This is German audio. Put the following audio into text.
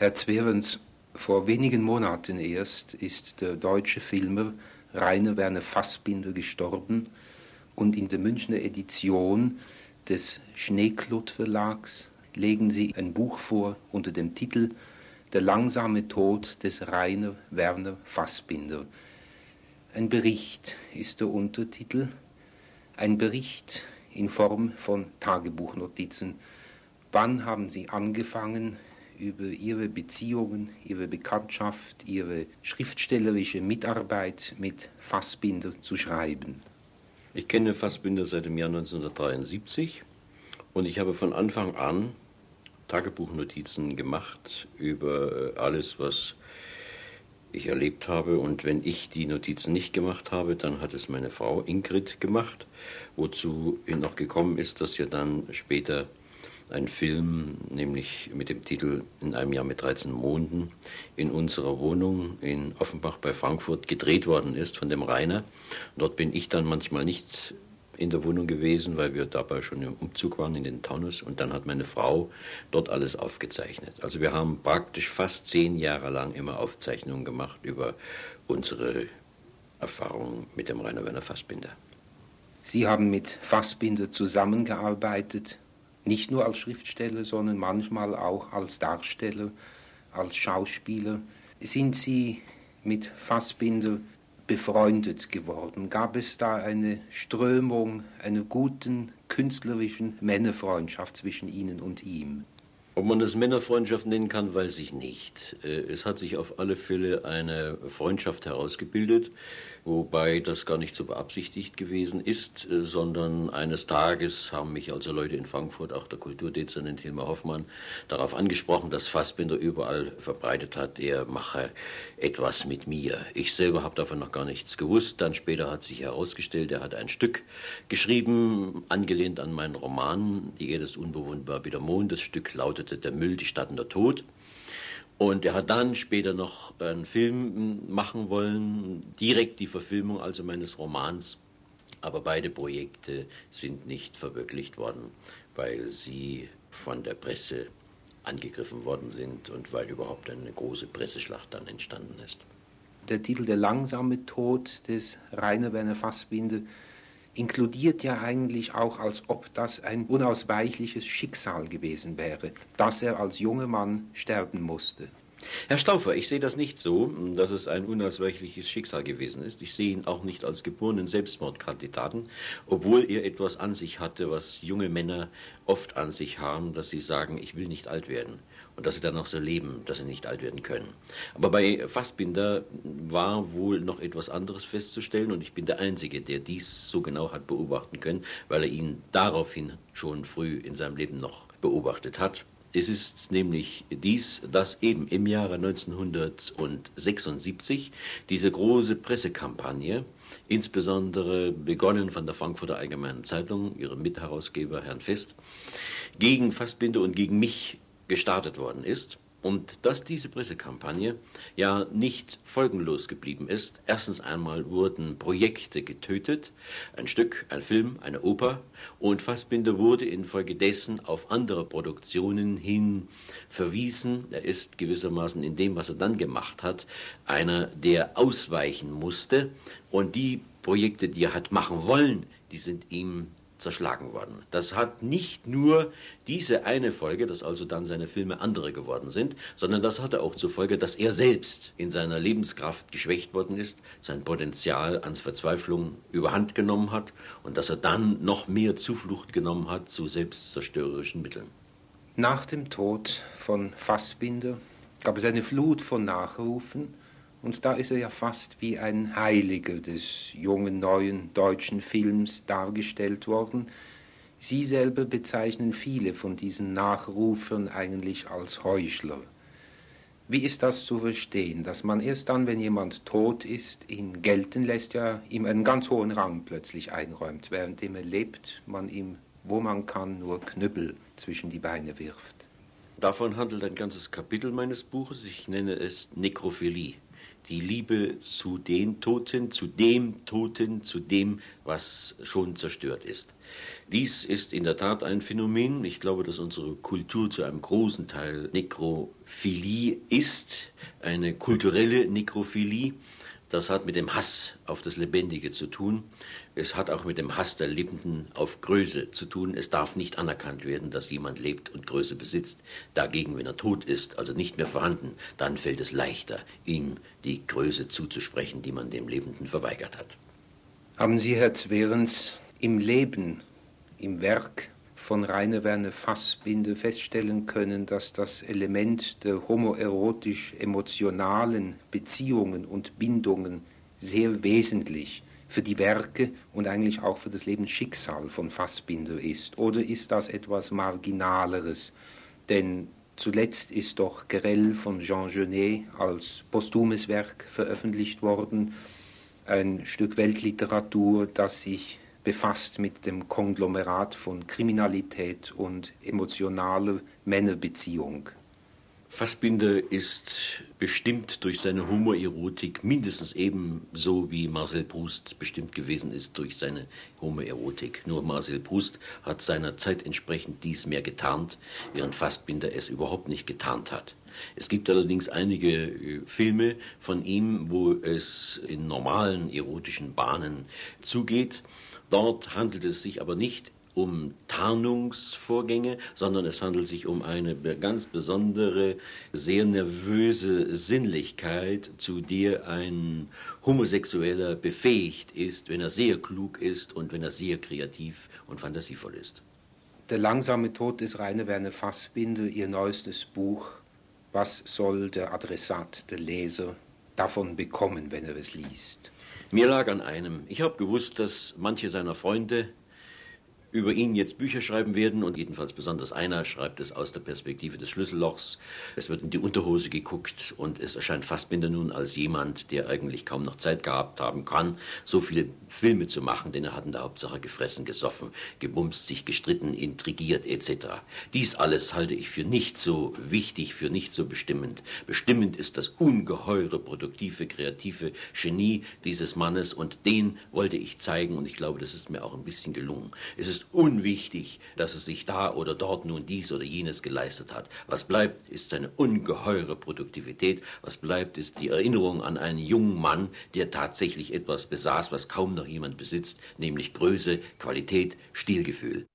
Herr Zwerens, vor wenigen Monaten erst ist der deutsche Filmer Rainer Werner Fassbinder gestorben und in der Münchner Edition des Schneeklut Verlags legen Sie ein Buch vor unter dem Titel Der langsame Tod des Rainer Werner Fassbinder. Ein Bericht ist der Untertitel, ein Bericht in Form von Tagebuchnotizen. Wann haben Sie angefangen, über Ihre Beziehungen, Ihre Bekanntschaft, Ihre schriftstellerische Mitarbeit mit Fassbinder zu schreiben? Ich kenne Fassbinder seit dem Jahr 1973 und ich habe von Anfang an Tagebuchnotizen gemacht über alles, was ich erlebt habe. Und wenn ich die Notizen nicht gemacht habe, dann hat es meine Frau Ingrid gemacht, wozu noch gekommen ist, dass ja dann später ein Film, nämlich mit dem Titel In einem Jahr mit 13 Monden, in unserer Wohnung in Offenbach bei Frankfurt gedreht worden ist von dem Rainer. Dort bin ich dann manchmal nicht in der Wohnung gewesen, weil wir dabei schon im Umzug waren in den Taunus und dann hat meine Frau dort alles aufgezeichnet. Also wir haben praktisch fast zehn Jahre lang immer Aufzeichnungen gemacht über unsere Erfahrungen mit dem Rainer Werner Fassbinder. Sie haben mit Fassbinder zusammengearbeitet nicht nur als Schriftsteller, sondern manchmal auch als Darsteller, als Schauspieler. Sind Sie mit Fassbinder befreundet geworden? Gab es da eine Strömung einer guten künstlerischen Männerfreundschaft zwischen Ihnen und ihm? Ob man das Männerfreundschaft nennen kann, weiß ich nicht. Äh, es hat sich auf alle Fälle eine Freundschaft herausgebildet, wobei das gar nicht so beabsichtigt gewesen ist, äh, sondern eines Tages haben mich also Leute in Frankfurt, auch der Kulturdezernent Hilmar Hoffmann, darauf angesprochen, dass Fassbinder überall verbreitet hat, er mache etwas mit mir. Ich selber habe davon noch gar nichts gewusst. Dann später hat sich herausgestellt, er hat ein Stück geschrieben, angelehnt an meinen Roman Die Erde ist unbewohnbar wie der Mond. Das Stück lautete Der Müll, die Stadt und der Tod. Und er hat dann später noch einen Film machen wollen, direkt die Verfilmung also meines Romans. Aber beide Projekte sind nicht verwirklicht worden, weil sie von der Presse angegriffen worden sind und weil überhaupt eine große Presseschlacht dann entstanden ist. Der Titel Der langsame Tod des Rainer Werner Fassbinder inkludiert ja eigentlich auch, als ob das ein unausweichliches Schicksal gewesen wäre, dass er als junger Mann sterben musste. Herr Stauffer, ich sehe das nicht so, dass es ein unausweichliches Schicksal gewesen ist. Ich sehe ihn auch nicht als geborenen Selbstmordkandidaten, obwohl er etwas an sich hatte, was junge Männer oft an sich haben, dass sie sagen, ich will nicht alt werden und dass sie dann noch so leben, dass sie nicht alt werden können. Aber bei Fassbinder war wohl noch etwas anderes festzustellen und ich bin der Einzige, der dies so genau hat beobachten können, weil er ihn daraufhin schon früh in seinem Leben noch beobachtet hat. Es ist nämlich dies, dass eben im Jahre 1976 diese große Pressekampagne, insbesondere begonnen von der Frankfurter Allgemeinen Zeitung, ihrem Mitherausgeber Herrn Fest, gegen Fassbinder und gegen mich gestartet worden ist und dass diese Pressekampagne ja nicht folgenlos geblieben ist. Erstens einmal wurden Projekte getötet, ein Stück, ein Film, eine Oper, und Fassbinder wurde infolgedessen auf andere Produktionen hin verwiesen. Er ist gewissermaßen in dem, was er dann gemacht hat, einer, der ausweichen musste, und die Projekte, die er hat machen wollen, die sind ihm zerschlagen worden. Das hat nicht nur diese eine Folge, dass also dann seine Filme andere geworden sind, sondern das hatte auch zur Folge, dass er selbst in seiner Lebenskraft geschwächt worden ist, sein Potenzial an Verzweiflung überhand genommen hat und dass er dann noch mehr Zuflucht genommen hat zu selbstzerstörerischen Mitteln. Nach dem Tod von Fassbinder gab es eine Flut von Nachrufen und da ist er ja fast wie ein Heiliger des jungen neuen deutschen Films dargestellt worden. Sie selber bezeichnen viele von diesen Nachrufern eigentlich als Heuchler. Wie ist das zu verstehen, dass man erst dann, wenn jemand tot ist, ihn gelten lässt, ja ihm einen ganz hohen Rang plötzlich einräumt, währenddem er lebt, man ihm, wo man kann, nur Knüppel zwischen die Beine wirft? Davon handelt ein ganzes Kapitel meines Buches. Ich nenne es Nekrophilie die Liebe zu den Toten, zu dem Toten, zu dem, was schon zerstört ist. Dies ist in der Tat ein Phänomen. Ich glaube, dass unsere Kultur zu einem großen Teil Nekrophilie ist, eine kulturelle Nekrophilie. Das hat mit dem Hass auf das Lebendige zu tun. Es hat auch mit dem Hass der Lebenden auf Größe zu tun. Es darf nicht anerkannt werden, dass jemand lebt und Größe besitzt. Dagegen, wenn er tot ist, also nicht mehr vorhanden, dann fällt es leichter, ihm die Größe zuzusprechen, die man dem Lebenden verweigert hat. Haben Sie, Herr Zwerens, im Leben, im Werk von Rainer Werner Fassbinder feststellen können, dass das Element der homoerotisch-emotionalen Beziehungen und Bindungen sehr wesentlich für die Werke und eigentlich auch für das Lebensschicksal von Fassbinder ist? Oder ist das etwas Marginaleres? Denn zuletzt ist doch Grell von Jean Genet als posthumes Werk veröffentlicht worden, ein Stück Weltliteratur, das sich befasst mit dem Konglomerat von Kriminalität und emotionaler Männerbeziehung. Fassbinder ist bestimmt durch seine Homoerotik mindestens ebenso wie Marcel Proust bestimmt gewesen ist durch seine Homoerotik. Nur Marcel Proust hat seiner Zeit entsprechend dies mehr getarnt, während Fassbinder es überhaupt nicht getarnt hat. Es gibt allerdings einige äh, Filme von ihm, wo es in normalen erotischen Bahnen zugeht. Dort handelt es sich aber nicht um Tarnungsvorgänge, sondern es handelt sich um eine ganz besondere, sehr nervöse Sinnlichkeit, zu der ein Homosexueller befähigt ist, wenn er sehr klug ist und wenn er sehr kreativ und fantasievoll ist. Der langsame Tod des Rainer Werner Fassbinder, ihr neuestes Buch. Was soll der Adressat, der Leser davon bekommen, wenn er es liest? Mir lag an einem. Ich habe gewusst, dass manche seiner Freunde über ihn jetzt Bücher schreiben werden und jedenfalls besonders einer schreibt es aus der Perspektive des Schlüssellochs. Es wird in die Unterhose geguckt und es erscheint Fassbinder nun als jemand, der eigentlich kaum noch Zeit gehabt haben kann, so viele Filme zu machen, denn er hat in der Hauptsache gefressen, gesoffen, gebumst, sich gestritten, intrigiert etc. Dies alles halte ich für nicht so wichtig, für nicht so bestimmend. Bestimmend ist das ungeheure, produktive, kreative Genie dieses Mannes und den wollte ich zeigen und ich glaube, das ist mir auch ein bisschen gelungen. Es ist ist unwichtig, dass es sich da oder dort nun dies oder jenes geleistet hat. Was bleibt, ist seine ungeheure Produktivität. Was bleibt, ist die Erinnerung an einen jungen Mann, der tatsächlich etwas besaß, was kaum noch jemand besitzt, nämlich Größe, Qualität, Stilgefühl.